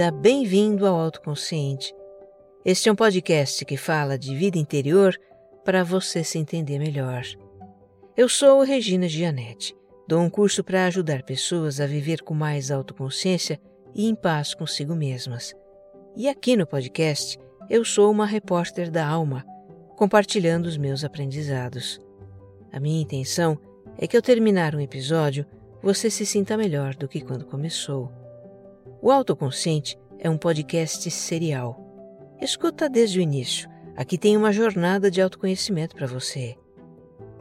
bem-vinda, bem-vindo ao Autoconsciente. Este é um podcast que fala de vida interior para você se entender melhor. Eu sou Regina Gianetti. Dou um curso para ajudar pessoas a viver com mais autoconsciência e em paz consigo mesmas. E aqui no podcast, eu sou uma repórter da alma, compartilhando os meus aprendizados. A minha intenção é que ao terminar um episódio, você se sinta melhor do que quando começou. O Autoconsciente é um podcast serial. Escuta desde o início. Aqui tem uma jornada de autoconhecimento para você.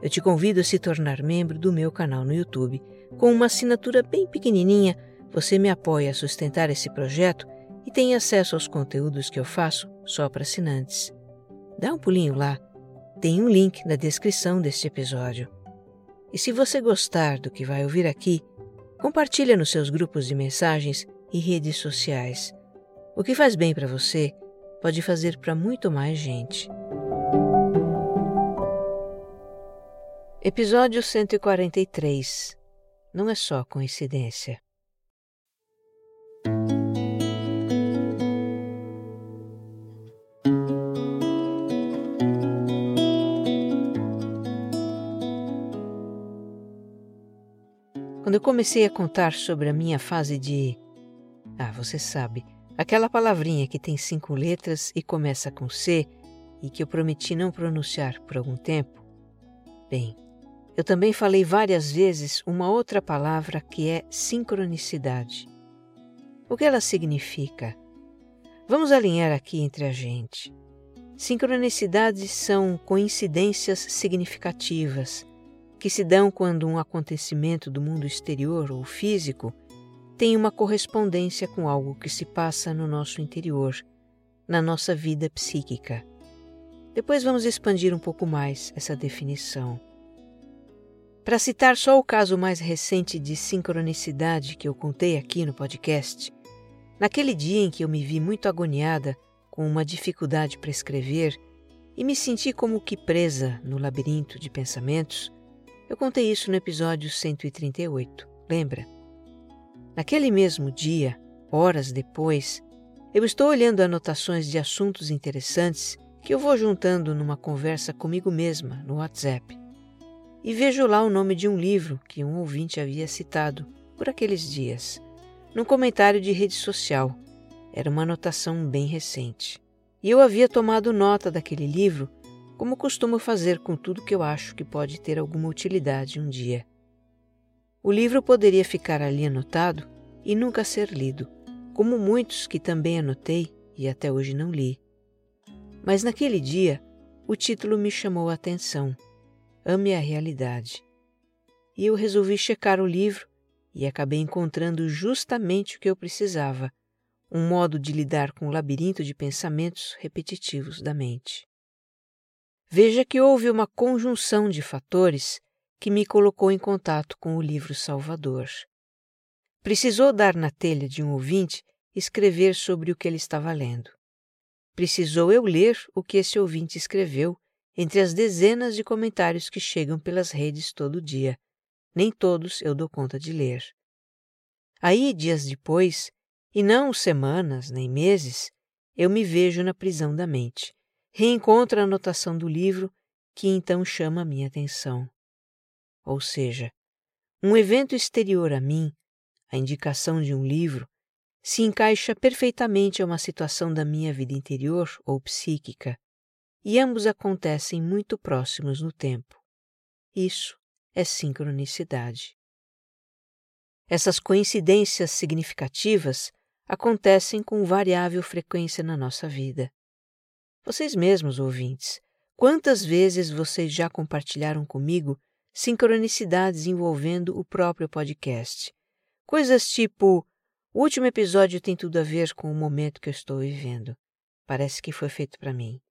Eu te convido a se tornar membro do meu canal no YouTube. Com uma assinatura bem pequenininha, você me apoia a sustentar esse projeto e tem acesso aos conteúdos que eu faço só para assinantes. Dá um pulinho lá. Tem um link na descrição deste episódio. E se você gostar do que vai ouvir aqui, compartilha nos seus grupos de mensagens e redes sociais. O que faz bem para você pode fazer para muito mais gente. Episódio 143 Não é só coincidência. Quando eu comecei a contar sobre a minha fase de ah, você sabe, aquela palavrinha que tem cinco letras e começa com C e que eu prometi não pronunciar por algum tempo? Bem, eu também falei várias vezes uma outra palavra que é sincronicidade. O que ela significa? Vamos alinhar aqui entre a gente. Sincronicidades são coincidências significativas que se dão quando um acontecimento do mundo exterior ou físico tem uma correspondência com algo que se passa no nosso interior, na nossa vida psíquica. Depois vamos expandir um pouco mais essa definição. Para citar só o caso mais recente de sincronicidade que eu contei aqui no podcast, naquele dia em que eu me vi muito agoniada com uma dificuldade para escrever e me senti como que presa no labirinto de pensamentos, eu contei isso no episódio 138, lembra? Naquele mesmo dia, horas depois, eu estou olhando anotações de assuntos interessantes que eu vou juntando numa conversa comigo mesma no WhatsApp. E vejo lá o nome de um livro que um ouvinte havia citado por aqueles dias, num comentário de rede social. Era uma anotação bem recente. E eu havia tomado nota daquele livro, como costumo fazer com tudo que eu acho que pode ter alguma utilidade um dia. O livro poderia ficar ali anotado e nunca ser lido, como muitos que também anotei e até hoje não li. Mas naquele dia, o título me chamou a atenção: Ame a Realidade. E eu resolvi checar o livro e acabei encontrando justamente o que eu precisava: um modo de lidar com o labirinto de pensamentos repetitivos da mente. Veja que houve uma conjunção de fatores que me colocou em contato com o livro Salvador. Precisou dar na telha de um ouvinte escrever sobre o que ele estava lendo. Precisou eu ler o que esse ouvinte escreveu entre as dezenas de comentários que chegam pelas redes todo dia. Nem todos eu dou conta de ler. Aí, dias depois, e não semanas nem meses, eu me vejo na prisão da mente. Reencontro a anotação do livro que então chama a minha atenção. Ou seja, um evento exterior a mim, a indicação de um livro, se encaixa perfeitamente a uma situação da minha vida interior ou psíquica, e ambos acontecem muito próximos no tempo. Isso é sincronicidade. Essas coincidências significativas acontecem com variável frequência na nossa vida. Vocês mesmos, ouvintes, quantas vezes vocês já compartilharam comigo sincronicidades envolvendo o próprio podcast. Coisas tipo: o último episódio tem tudo a ver com o momento que eu estou vivendo. Parece que foi feito para mim.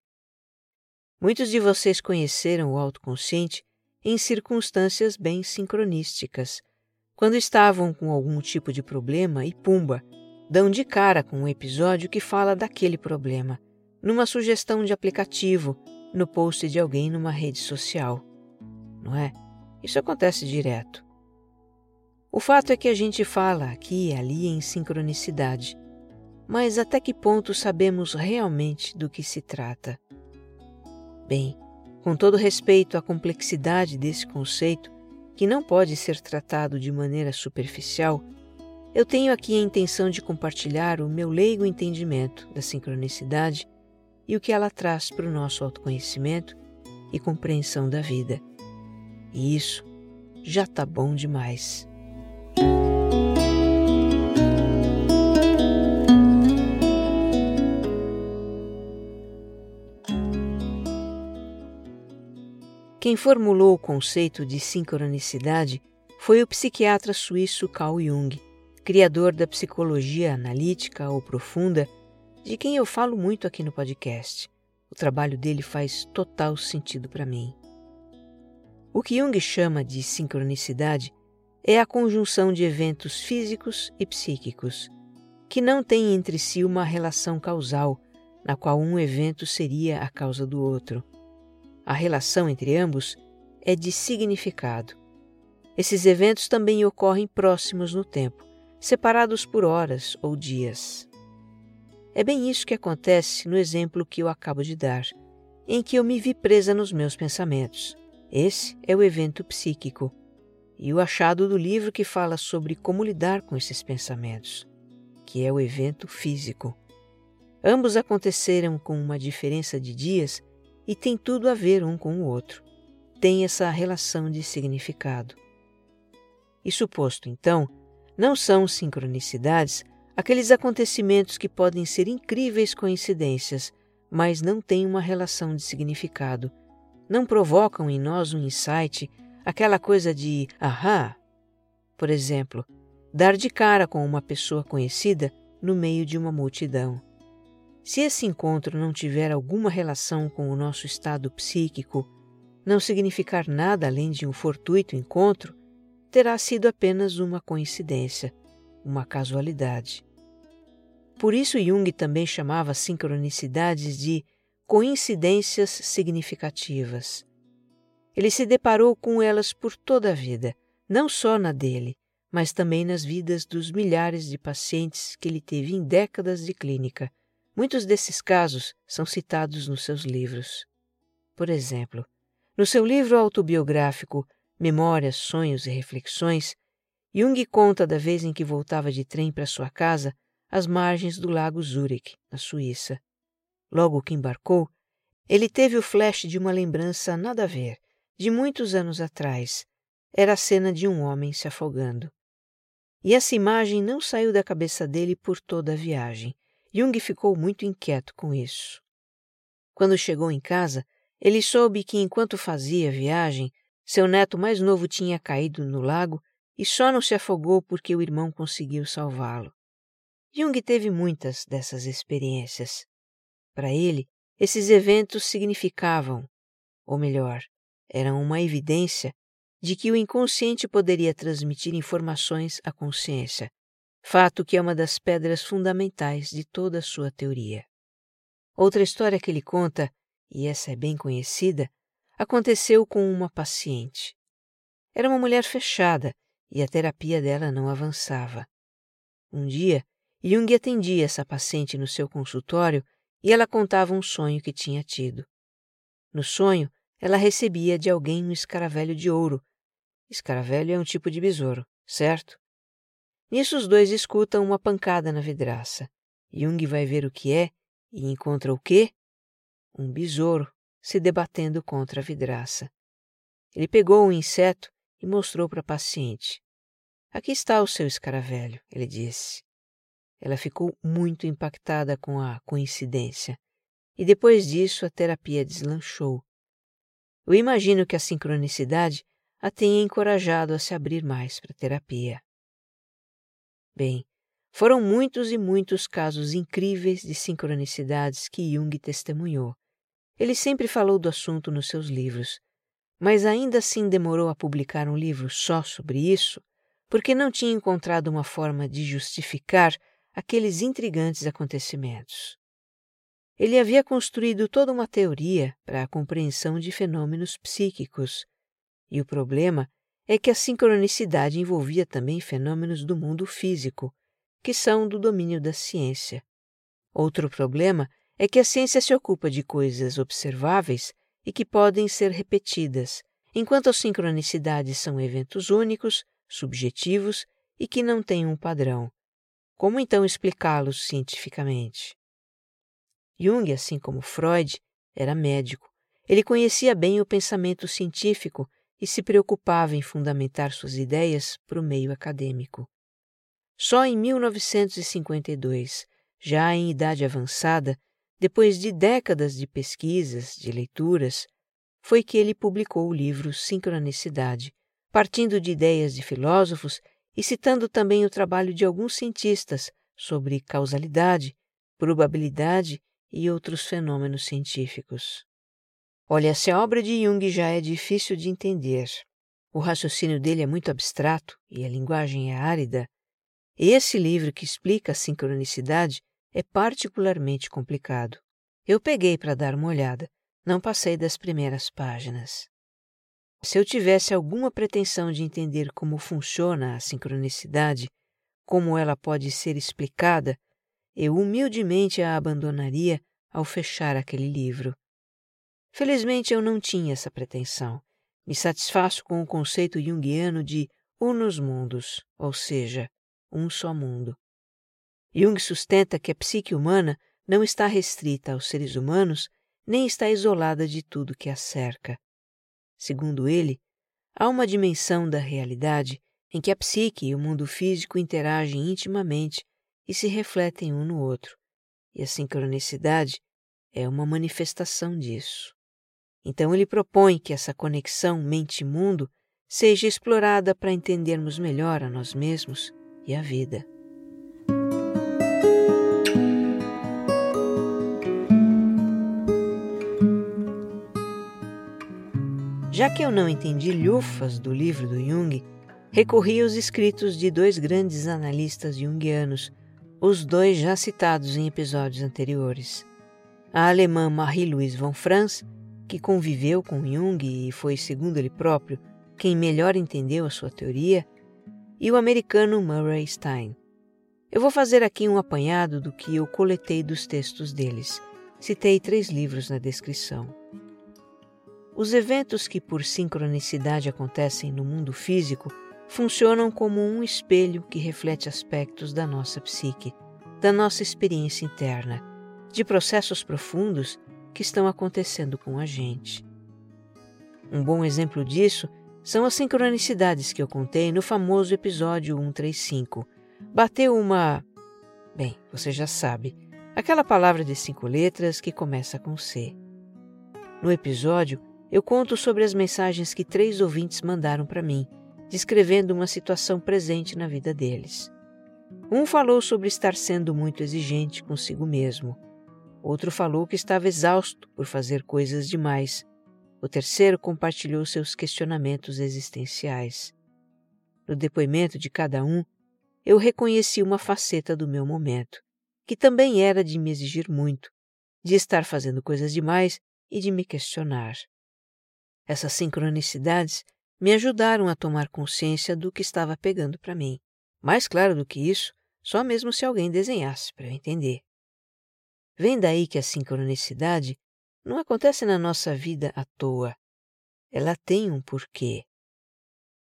Muitos de vocês conheceram o autoconsciente em circunstâncias bem sincronísticas, quando estavam com algum tipo de problema e pumba, dão de cara com um episódio que fala daquele problema, numa sugestão de aplicativo, no post de alguém numa rede social. Não é? Isso acontece direto. O fato é que a gente fala aqui e ali em sincronicidade. mas até que ponto sabemos realmente do que se trata? Bem, com todo respeito à complexidade desse conceito, que não pode ser tratado de maneira superficial, eu tenho aqui a intenção de compartilhar o meu leigo entendimento da sincronicidade e o que ela traz para o nosso autoconhecimento e compreensão da vida. E isso já está bom demais. Quem formulou o conceito de sincronicidade foi o psiquiatra suíço Carl Jung, criador da psicologia analítica ou profunda, de quem eu falo muito aqui no podcast. O trabalho dele faz total sentido para mim. O que Jung chama de sincronicidade é a conjunção de eventos físicos e psíquicos, que não têm entre si uma relação causal, na qual um evento seria a causa do outro. A relação entre ambos é de significado. Esses eventos também ocorrem próximos no tempo, separados por horas ou dias. É bem isso que acontece no exemplo que eu acabo de dar, em que eu me vi presa nos meus pensamentos. Esse é o evento psíquico, e o achado do livro que fala sobre como lidar com esses pensamentos, que é o evento físico. Ambos aconteceram com uma diferença de dias e tem tudo a ver um com o outro. Tem essa relação de significado. E suposto, então, não são sincronicidades aqueles acontecimentos que podem ser incríveis coincidências, mas não têm uma relação de significado, não provocam em nós um insight, aquela coisa de ahá. Por exemplo, dar de cara com uma pessoa conhecida no meio de uma multidão. Se esse encontro não tiver alguma relação com o nosso estado psíquico, não significar nada além de um fortuito encontro, terá sido apenas uma coincidência, uma casualidade. Por isso Jung também chamava sincronicidades de coincidências significativas. Ele se deparou com elas por toda a vida, não só na dele, mas também nas vidas dos milhares de pacientes que ele teve em décadas de clínica Muitos desses casos são citados nos seus livros. Por exemplo, no seu livro autobiográfico Memórias, Sonhos e Reflexões, Jung conta da vez em que voltava de trem para sua casa às margens do lago Zurich, na Suíça. Logo que embarcou, ele teve o flash de uma lembrança nada a ver, de muitos anos atrás. Era a cena de um homem se afogando. E essa imagem não saiu da cabeça dele por toda a viagem. Jung ficou muito inquieto com isso. Quando chegou em casa, ele soube que enquanto fazia a viagem, seu neto mais novo tinha caído no lago e só não se afogou porque o irmão conseguiu salvá-lo. Jung teve muitas dessas experiências. Para ele, esses eventos significavam, ou melhor, eram uma evidência de que o inconsciente poderia transmitir informações à consciência, fato que é uma das pedras fundamentais de toda a sua teoria. Outra história que ele conta, e essa é bem conhecida, aconteceu com uma paciente. Era uma mulher fechada e a terapia dela não avançava. Um dia, Jung atendia essa paciente no seu consultório e ela contava um sonho que tinha tido. No sonho, ela recebia de alguém um escaravelho de ouro. Escaravelho é um tipo de besouro, certo? Nisso os dois escutam uma pancada na vidraça. Jung vai ver o que é e encontra o quê? Um besouro se debatendo contra a vidraça. Ele pegou o um inseto e mostrou para a paciente. Aqui está o seu escaravelho, ele disse. Ela ficou muito impactada com a coincidência e depois disso a terapia deslanchou. Eu imagino que a sincronicidade a tenha encorajado a se abrir mais para a terapia. Bem, foram muitos e muitos casos incríveis de sincronicidades que Jung testemunhou. Ele sempre falou do assunto nos seus livros, mas ainda assim demorou a publicar um livro só sobre isso, porque não tinha encontrado uma forma de justificar aqueles intrigantes acontecimentos. Ele havia construído toda uma teoria para a compreensão de fenômenos psíquicos, e o problema é que a sincronicidade envolvia também fenômenos do mundo físico, que são do domínio da ciência. Outro problema é que a ciência se ocupa de coisas observáveis e que podem ser repetidas, enquanto as sincronicidades são eventos únicos, subjetivos e que não têm um padrão. Como então explicá-los cientificamente? Jung, assim como Freud, era médico. Ele conhecia bem o pensamento científico e se preocupava em fundamentar suas ideias para o meio acadêmico. Só em 1952, já em idade avançada, depois de décadas de pesquisas, de leituras, foi que ele publicou o livro Sincronicidade, partindo de ideias de filósofos e citando também o trabalho de alguns cientistas sobre causalidade, probabilidade e outros fenômenos científicos. Olha, se a obra de Jung já é difícil de entender, o raciocínio dele é muito abstrato e a linguagem é árida, esse livro que explica a sincronicidade é particularmente complicado. Eu peguei para dar uma olhada, não passei das primeiras páginas. Se eu tivesse alguma pretensão de entender como funciona a sincronicidade, como ela pode ser explicada, eu humildemente a abandonaria ao fechar aquele livro. Felizmente eu não tinha essa pretensão. Me satisfaço com o conceito junguiano de unus mundos, ou seja, um só mundo. Jung sustenta que a psique humana não está restrita aos seres humanos nem está isolada de tudo que a cerca. Segundo ele, há uma dimensão da realidade em que a psique e o mundo físico interagem intimamente e se refletem um no outro, e a sincronicidade é uma manifestação disso. Então ele propõe que essa conexão mente-mundo seja explorada para entendermos melhor a nós mesmos e a vida. Já que eu não entendi lhufas do livro do Jung, recorri aos escritos de dois grandes analistas junguianos, os dois já citados em episódios anteriores. A alemã Marie-Louise von Franz que conviveu com Jung e foi, segundo ele próprio, quem melhor entendeu a sua teoria, e o americano Murray Stein. Eu vou fazer aqui um apanhado do que eu coletei dos textos deles. Citei três livros na descrição. Os eventos que por sincronicidade acontecem no mundo físico funcionam como um espelho que reflete aspectos da nossa psique, da nossa experiência interna, de processos profundos que estão acontecendo com a gente. Um bom exemplo disso são as sincronicidades que eu contei no famoso episódio 135. Bateu uma. Bem, você já sabe, aquela palavra de cinco letras que começa com C. No episódio, eu conto sobre as mensagens que três ouvintes mandaram para mim, descrevendo uma situação presente na vida deles. Um falou sobre estar sendo muito exigente consigo mesmo. Outro falou que estava exausto por fazer coisas demais. O terceiro compartilhou seus questionamentos existenciais. No depoimento de cada um, eu reconheci uma faceta do meu momento, que também era de me exigir muito, de estar fazendo coisas demais e de me questionar. Essas sincronicidades me ajudaram a tomar consciência do que estava pegando para mim. Mais claro do que isso, só mesmo se alguém desenhasse para eu entender. Vem daí que a sincronicidade não acontece na nossa vida à toa. Ela tem um porquê.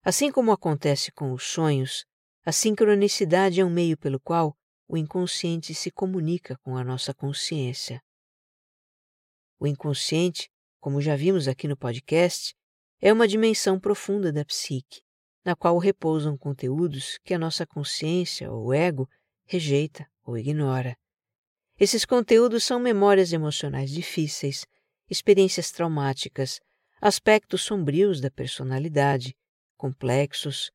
Assim como acontece com os sonhos, a sincronicidade é um meio pelo qual o inconsciente se comunica com a nossa consciência. O inconsciente, como já vimos aqui no podcast, é uma dimensão profunda da psique, na qual repousam conteúdos que a nossa consciência ou ego rejeita ou ignora. Esses conteúdos são memórias emocionais difíceis, experiências traumáticas, aspectos sombrios da personalidade, complexos.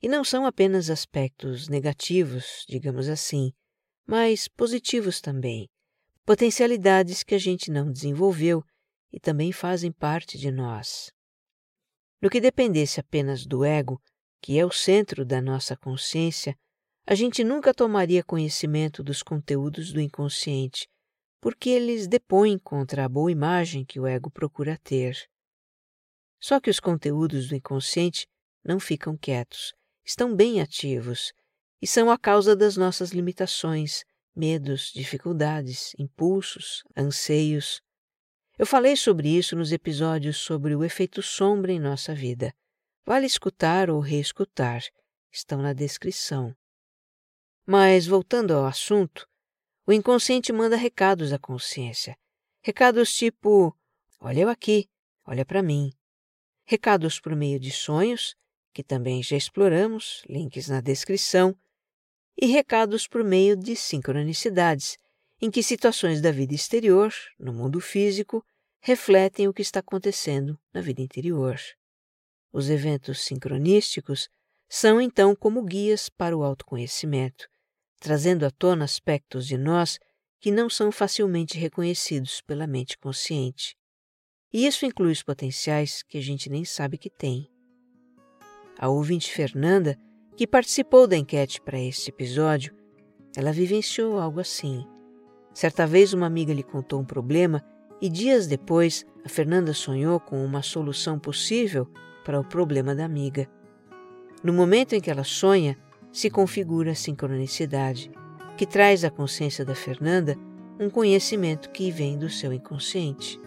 E não são apenas aspectos negativos, digamos assim, mas positivos também, potencialidades que a gente não desenvolveu e também fazem parte de nós. No que dependesse apenas do ego, que é o centro da nossa consciência, a gente nunca tomaria conhecimento dos conteúdos do inconsciente, porque eles depõem contra a boa imagem que o ego procura ter. Só que os conteúdos do inconsciente não ficam quietos, estão bem ativos e são a causa das nossas limitações, medos, dificuldades, impulsos, anseios. Eu falei sobre isso nos episódios sobre o efeito sombra em nossa vida. Vale escutar ou reescutar, estão na descrição. Mas, voltando ao assunto, o inconsciente manda recados à consciência. Recados tipo: olha eu aqui, olha para mim. Recados por meio de sonhos, que também já exploramos, links na descrição, e recados por meio de sincronicidades, em que situações da vida exterior, no mundo físico, refletem o que está acontecendo na vida interior. Os eventos sincronísticos são então como guias para o autoconhecimento, trazendo à tona aspectos de nós que não são facilmente reconhecidos pela mente consciente. E isso inclui os potenciais que a gente nem sabe que tem. A ouvinte Fernanda, que participou da enquete para este episódio, ela vivenciou algo assim. Certa vez uma amiga lhe contou um problema e dias depois a Fernanda sonhou com uma solução possível para o problema da amiga. No momento em que ela sonha, se configura a sincronicidade, que traz à consciência da Fernanda um conhecimento que vem do seu inconsciente.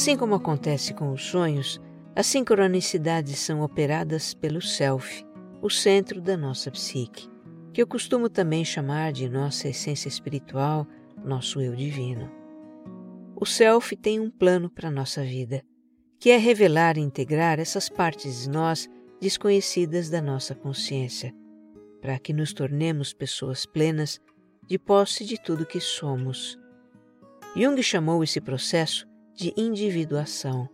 Assim como acontece com os sonhos, as sincronicidades são operadas pelo Self, o centro da nossa psique, que eu costumo também chamar de nossa essência espiritual, nosso eu divino. O Self tem um plano para a nossa vida, que é revelar e integrar essas partes de nós desconhecidas da nossa consciência, para que nos tornemos pessoas plenas de posse de tudo que somos. Jung chamou esse processo de individuação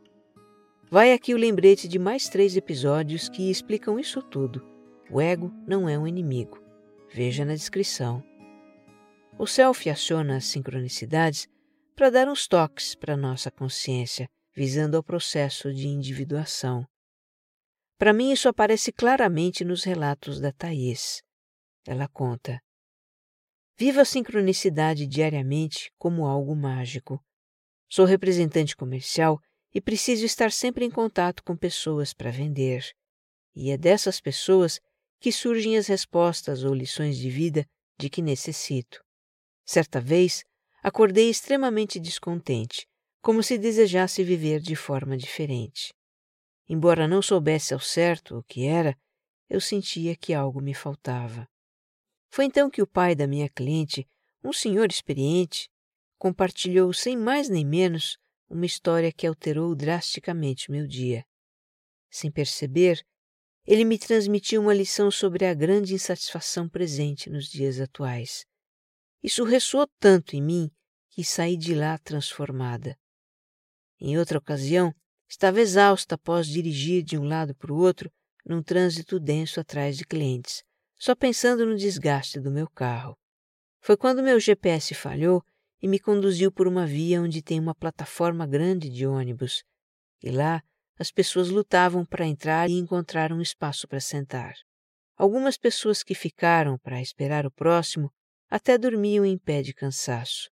Vai aqui o lembrete de mais três episódios que explicam isso tudo. O ego não é um inimigo. Veja na descrição. O self aciona as sincronicidades para dar uns toques para nossa consciência, visando ao processo de individuação. Para mim, isso aparece claramente nos relatos da Thais. Ela conta: Viva a sincronicidade diariamente como algo mágico. Sou representante comercial e preciso estar sempre em contato com pessoas para vender. E é dessas pessoas que surgem as respostas ou lições de vida de que necessito. Certa vez, acordei extremamente descontente, como se desejasse viver de forma diferente. Embora não soubesse ao certo o que era, eu sentia que algo me faltava. Foi então que o pai da minha cliente, um senhor experiente, compartilhou sem mais nem menos uma história que alterou drasticamente meu dia. Sem perceber, ele me transmitiu uma lição sobre a grande insatisfação presente nos dias atuais. Isso ressoou tanto em mim que saí de lá transformada. Em outra ocasião, estava exausta após dirigir de um lado para o outro num trânsito denso atrás de clientes, só pensando no desgaste do meu carro. Foi quando meu GPS falhou e me conduziu por uma via onde tem uma plataforma grande de ônibus. E lá as pessoas lutavam para entrar e encontrar um espaço para sentar. Algumas pessoas que ficaram para esperar o próximo até dormiam em pé de cansaço,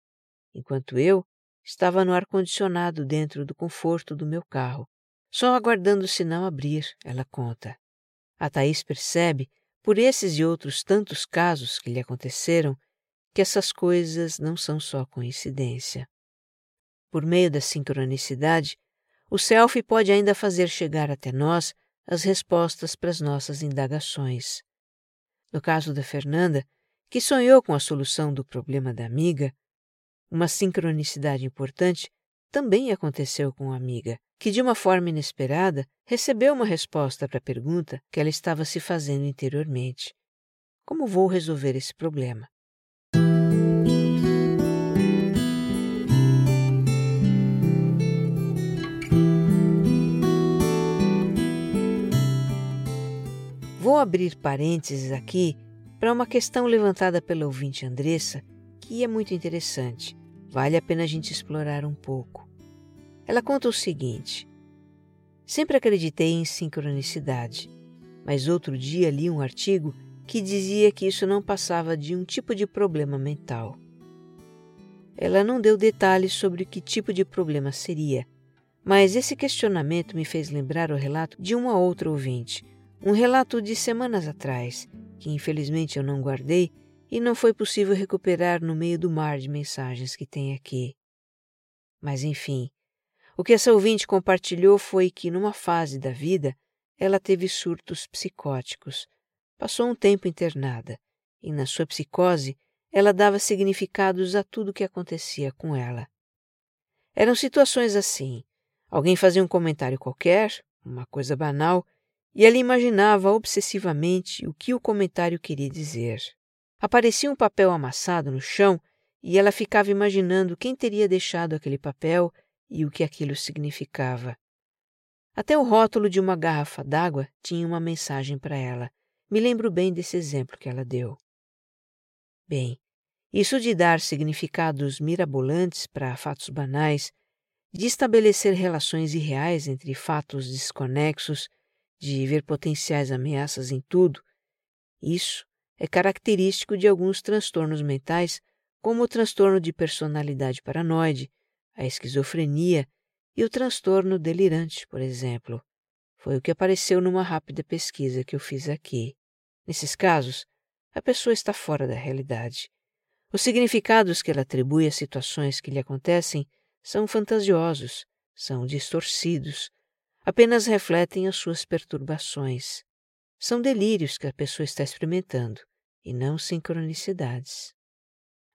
enquanto eu estava no ar-condicionado dentro do conforto do meu carro, só aguardando o sinal abrir, ela conta. A Thaís percebe, por esses e outros tantos casos que lhe aconteceram, que essas coisas não são só coincidência. Por meio da sincronicidade, o self pode ainda fazer chegar até nós as respostas para as nossas indagações. No caso da Fernanda, que sonhou com a solução do problema da amiga, uma sincronicidade importante também aconteceu com a amiga, que de uma forma inesperada recebeu uma resposta para a pergunta que ela estava se fazendo interiormente: Como vou resolver esse problema? Vou abrir parênteses aqui para uma questão levantada pela ouvinte Andressa, que é muito interessante. Vale a pena a gente explorar um pouco. Ela conta o seguinte: Sempre acreditei em sincronicidade, mas outro dia li um artigo que dizia que isso não passava de um tipo de problema mental. Ela não deu detalhes sobre que tipo de problema seria, mas esse questionamento me fez lembrar o relato de uma outra ouvinte, um relato de semanas atrás, que infelizmente eu não guardei e não foi possível recuperar no meio do mar de mensagens que tem aqui. Mas enfim, o que essa ouvinte compartilhou foi que, numa fase da vida, ela teve surtos psicóticos, passou um tempo internada e, na sua psicose, ela dava significados a tudo o que acontecia com ela. Eram situações assim: alguém fazia um comentário qualquer, uma coisa banal, e ela imaginava obsessivamente o que o comentário queria dizer. Aparecia um papel amassado no chão e ela ficava imaginando quem teria deixado aquele papel e o que aquilo significava. Até o rótulo de uma garrafa d'água tinha uma mensagem para ela. Me lembro bem desse exemplo que ela deu. Bem, isso de dar significados mirabolantes para fatos banais, de estabelecer relações irreais entre fatos desconexos, de ver potenciais ameaças em tudo, isso é característico de alguns transtornos mentais, como o transtorno de personalidade paranoide, a esquizofrenia e o transtorno delirante, por exemplo. Foi o que apareceu numa rápida pesquisa que eu fiz aqui. Nesses casos, a pessoa está fora da realidade. Os significados que ela atribui às situações que lhe acontecem são fantasiosos, são distorcidos, apenas refletem as suas perturbações. São delírios que a pessoa está experimentando e não sincronicidades.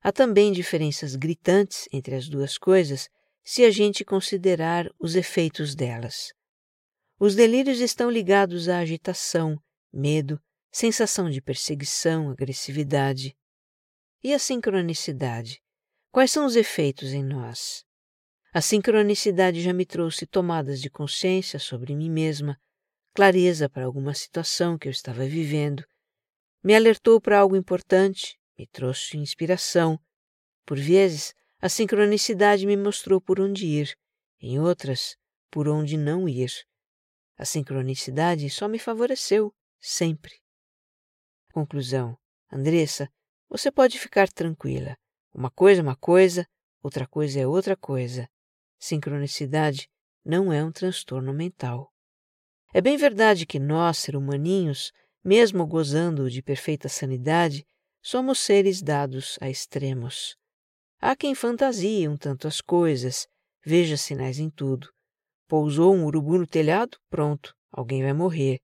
Há também diferenças gritantes entre as duas coisas se a gente considerar os efeitos delas. Os delírios estão ligados à agitação, medo, sensação de perseguição, agressividade. E a sincronicidade? Quais são os efeitos em nós? A sincronicidade já me trouxe tomadas de consciência sobre mim mesma, clareza para alguma situação que eu estava vivendo, me alertou para algo importante, me trouxe inspiração. Por vezes, a sincronicidade me mostrou por onde ir, em outras, por onde não ir. A sincronicidade só me favoreceu, sempre. Conclusão: Andressa, você pode ficar tranquila. Uma coisa é uma coisa, outra coisa é outra coisa. Sincronicidade não é um transtorno mental. É bem verdade que nós, ser humaninhos, mesmo gozando de perfeita sanidade, somos seres dados a extremos. Há quem fantasie um tanto as coisas, veja sinais em tudo. Pousou um urubu no telhado? Pronto, alguém vai morrer.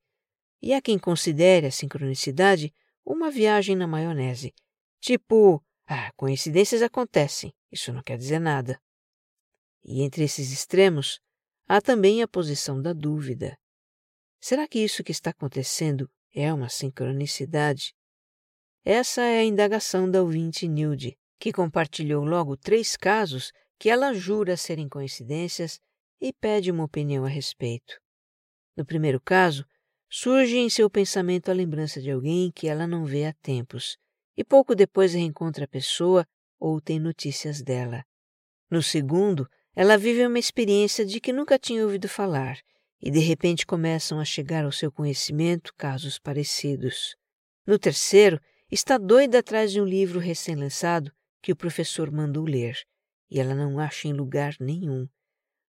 E há quem considere a sincronicidade uma viagem na maionese. Tipo, ah, coincidências acontecem, isso não quer dizer nada. E entre esses extremos, há também a posição da dúvida. Será que isso que está acontecendo é uma sincronicidade? Essa é a indagação da ouvinte Nilde, que compartilhou logo três casos que ela jura serem coincidências e pede uma opinião a respeito. No primeiro caso, surge em seu pensamento a lembrança de alguém que ela não vê há tempos, e pouco depois reencontra a pessoa ou tem notícias dela. No segundo, ela vive uma experiência de que nunca tinha ouvido falar e de repente começam a chegar ao seu conhecimento casos parecidos. No terceiro, está doida atrás de um livro recém-lançado que o professor mandou ler e ela não acha em lugar nenhum.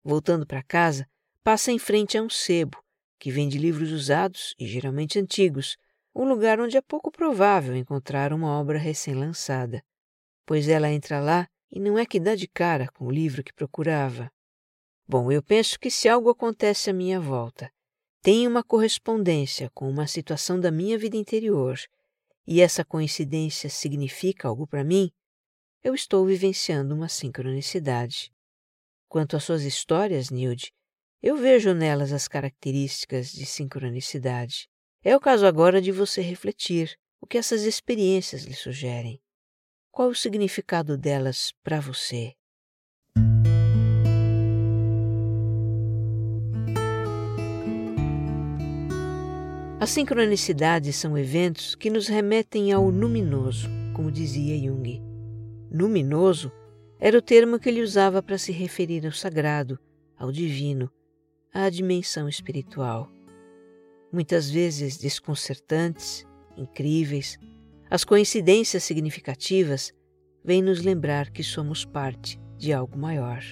Voltando para casa, passa em frente a um sebo que vende livros usados e geralmente antigos, um lugar onde é pouco provável encontrar uma obra recém-lançada. Pois ela entra lá e não é que dá de cara com o livro que procurava. Bom, eu penso que se algo acontece à minha volta, tem uma correspondência com uma situação da minha vida interior, e essa coincidência significa algo para mim, eu estou vivenciando uma sincronicidade. Quanto às suas histórias, Nilde, eu vejo nelas as características de sincronicidade. É o caso agora de você refletir o que essas experiências lhe sugerem. Qual o significado delas para você? As sincronicidades são eventos que nos remetem ao luminoso, como dizia Jung. Luminoso era o termo que ele usava para se referir ao sagrado, ao divino, à dimensão espiritual. Muitas vezes desconcertantes incríveis, as coincidências significativas vêm nos lembrar que somos parte de algo maior.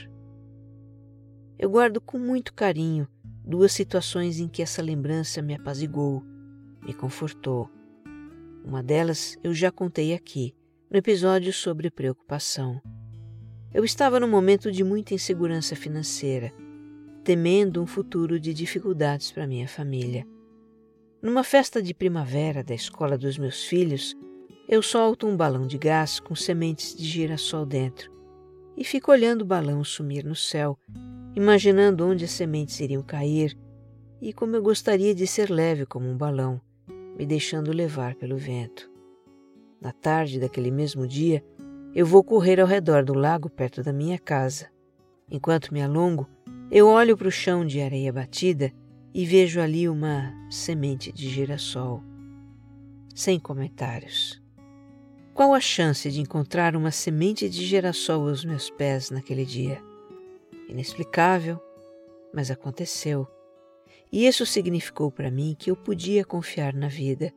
Eu guardo com muito carinho duas situações em que essa lembrança me apaziguou, me confortou. Uma delas eu já contei aqui, no episódio sobre preocupação. Eu estava num momento de muita insegurança financeira, temendo um futuro de dificuldades para minha família. Numa festa de primavera da escola dos meus filhos, eu solto um balão de gás com sementes de girassol dentro e fico olhando o balão sumir no céu, imaginando onde as sementes iriam cair e como eu gostaria de ser leve como um balão, me deixando levar pelo vento. Na tarde daquele mesmo dia, eu vou correr ao redor do lago perto da minha casa. Enquanto me alongo, eu olho para o chão de areia batida e vejo ali uma semente de girassol. Sem comentários. Qual a chance de encontrar uma semente de girassol aos meus pés naquele dia? Inexplicável, mas aconteceu. E isso significou para mim que eu podia confiar na vida,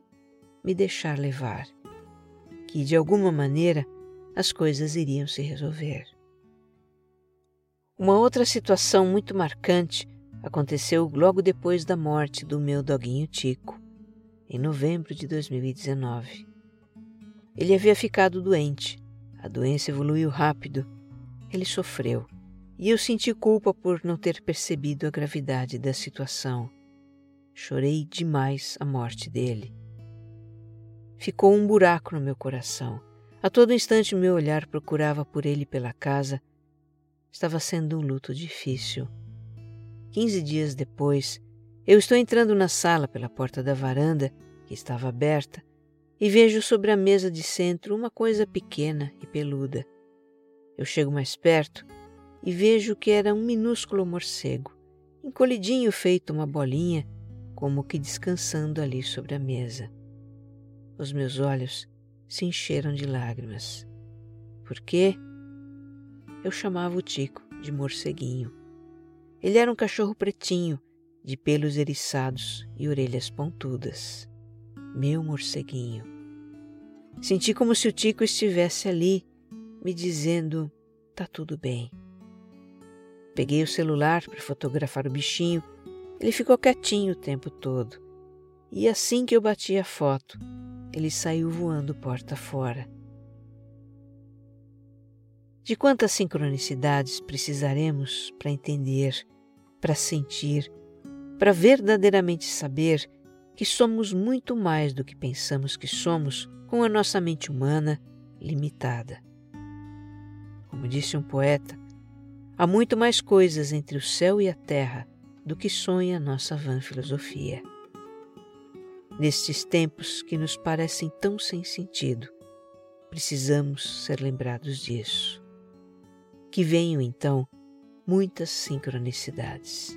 me deixar levar, que de alguma maneira as coisas iriam se resolver. Uma outra situação muito marcante aconteceu logo depois da morte do meu doguinho Tico, em novembro de 2019. Ele havia ficado doente, a doença evoluiu rápido, ele sofreu e eu senti culpa por não ter percebido a gravidade da situação. Chorei demais a morte dele. Ficou um buraco no meu coração a todo instante meu olhar procurava por ele pela casa. Estava sendo um luto difícil. Quinze dias depois, eu estou entrando na sala pela porta da varanda, que estava aberta, e vejo sobre a mesa de centro uma coisa pequena e peluda. Eu chego mais perto e vejo que era um minúsculo morcego, encolhidinho feito uma bolinha, como que descansando ali sobre a mesa. Os meus olhos se encheram de lágrimas. Porque eu chamava o Tico de morceguinho. Ele era um cachorro pretinho, de pelos eriçados e orelhas pontudas. Meu morceguinho. Senti como se o Tico estivesse ali, me dizendo: tá tudo bem. Peguei o celular para fotografar o bichinho. Ele ficou quietinho o tempo todo. E assim que eu bati a foto, ele saiu voando porta fora. De quantas sincronicidades precisaremos para entender, para sentir, para verdadeiramente saber que somos muito mais do que pensamos que somos com a nossa mente humana limitada. Como disse um poeta, há muito mais coisas entre o céu e a terra do que sonha nossa vã filosofia nestes tempos que nos parecem tão sem sentido. Precisamos ser lembrados disso. Que venham então muitas sincronicidades.